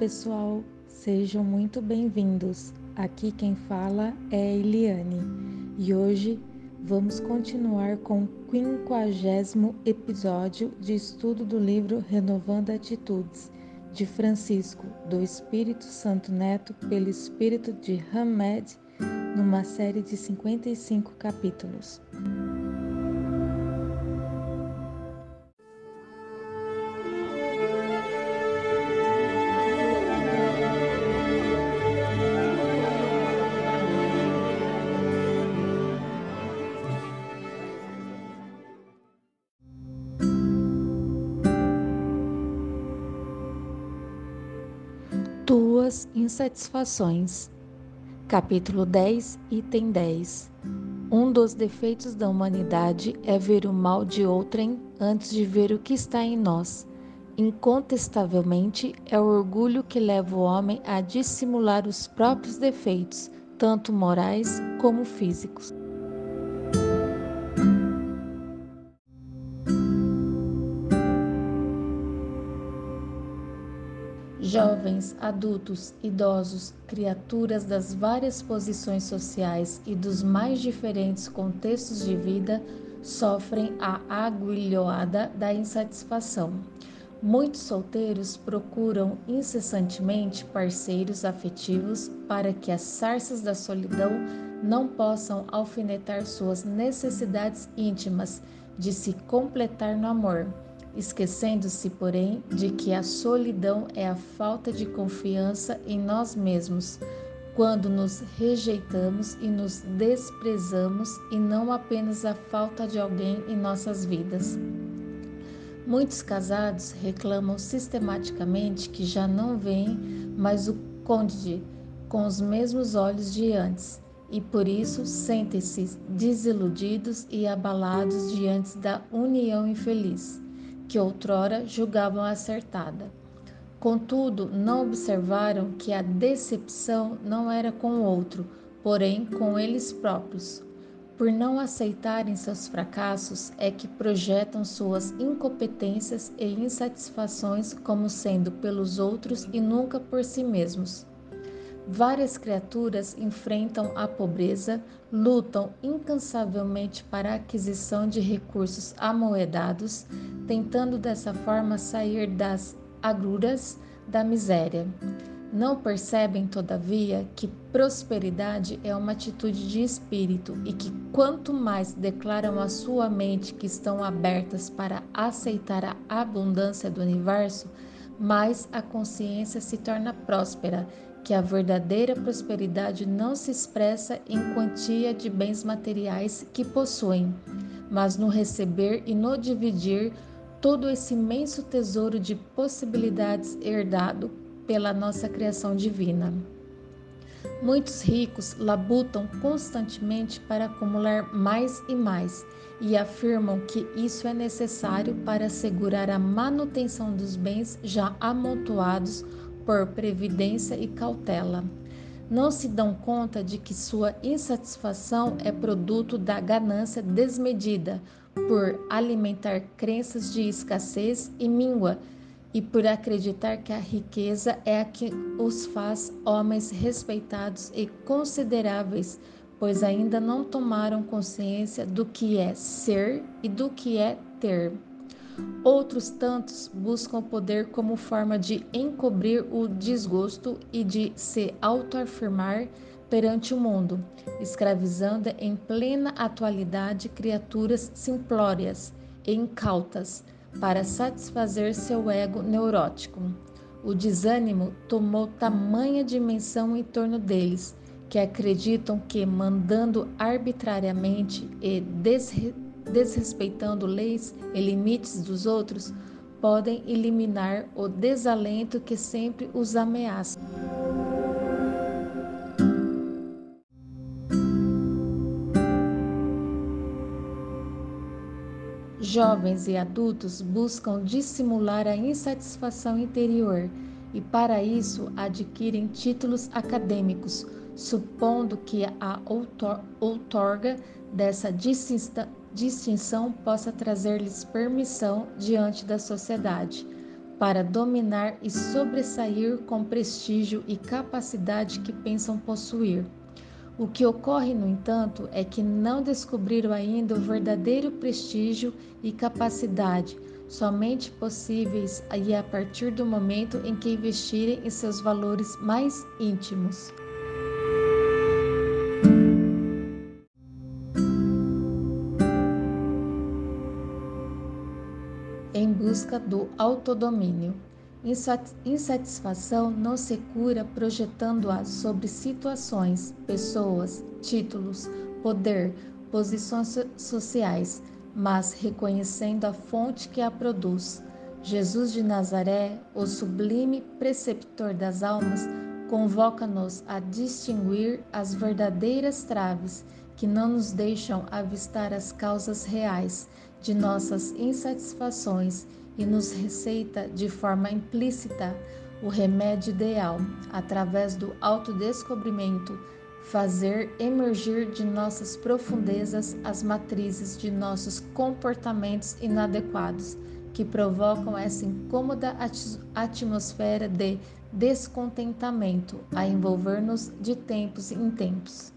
pessoal, sejam muito bem-vindos. Aqui quem fala é Eliane e hoje vamos continuar com o quinquagésimo episódio de estudo do livro Renovando Atitudes, de Francisco, do Espírito Santo Neto, pelo Espírito de Hamed, numa série de 55 capítulos. Tuas insatisfações. Capítulo 10, item 10. Um dos defeitos da humanidade é ver o mal de outrem antes de ver o que está em nós. Incontestavelmente, é o orgulho que leva o homem a dissimular os próprios defeitos, tanto morais como físicos. Jovens, adultos, idosos, criaturas das várias posições sociais e dos mais diferentes contextos de vida sofrem a aguilhoada da insatisfação. Muitos solteiros procuram incessantemente parceiros afetivos para que as sarças da solidão não possam alfinetar suas necessidades íntimas de se completar no amor esquecendo-se, porém, de que a solidão é a falta de confiança em nós mesmos, quando nos rejeitamos e nos desprezamos, e não apenas a falta de alguém em nossas vidas. Muitos casados reclamam sistematicamente que já não veem mais o cônjuge com os mesmos olhos de antes e por isso sentem-se desiludidos e abalados diante da união infeliz que outrora julgavam acertada. Contudo, não observaram que a decepção não era com o outro, porém com eles próprios. Por não aceitarem seus fracassos, é que projetam suas incompetências e insatisfações como sendo pelos outros e nunca por si mesmos. Várias criaturas enfrentam a pobreza, lutam incansavelmente para a aquisição de recursos amoedados, tentando dessa forma sair das agruras da miséria. Não percebem, todavia, que prosperidade é uma atitude de espírito e que quanto mais declaram à sua mente que estão abertas para aceitar a abundância do universo, mais a consciência se torna próspera que a verdadeira prosperidade não se expressa em quantia de bens materiais que possuem, mas no receber e no dividir todo esse imenso tesouro de possibilidades herdado pela nossa criação divina. Muitos ricos labutam constantemente para acumular mais e mais e afirmam que isso é necessário para assegurar a manutenção dos bens já amontoados por previdência e cautela. Não se dão conta de que sua insatisfação é produto da ganância desmedida por alimentar crenças de escassez e míngua e por acreditar que a riqueza é a que os faz homens respeitados e consideráveis, pois ainda não tomaram consciência do que é ser e do que é ter. Outros tantos buscam o poder como forma de encobrir o desgosto e de se autoafirmar perante o mundo, escravizando em plena atualidade criaturas simplórias e incautas para satisfazer seu ego neurótico. O desânimo tomou tamanha dimensão em torno deles que acreditam que, mandando arbitrariamente e desrespeitando, desrespeitando leis e limites dos outros, podem eliminar o desalento que sempre os ameaça. Jovens e adultos buscam dissimular a insatisfação interior e, para isso, adquirem títulos acadêmicos, supondo que a outorga dessa distinção possa trazer-lhes permissão diante da sociedade. para dominar e sobressair com prestígio e capacidade que pensam possuir. O que ocorre, no entanto, é que não descobriram ainda o verdadeiro prestígio e capacidade, somente possíveis aí a partir do momento em que investirem em seus valores mais íntimos. Em busca do autodomínio. Insatisfação não se cura projetando-a sobre situações, pessoas, títulos, poder, posições sociais, mas reconhecendo a fonte que a produz. Jesus de Nazaré, o sublime preceptor das almas, convoca-nos a distinguir as verdadeiras traves que não nos deixam avistar as causas reais de nossas insatisfações e nos receita de forma implícita o remédio ideal, através do autodescobrimento, fazer emergir de nossas profundezas as matrizes de nossos comportamentos inadequados, que provocam essa incômoda atmosfera de descontentamento a envolver-nos de tempos em tempos.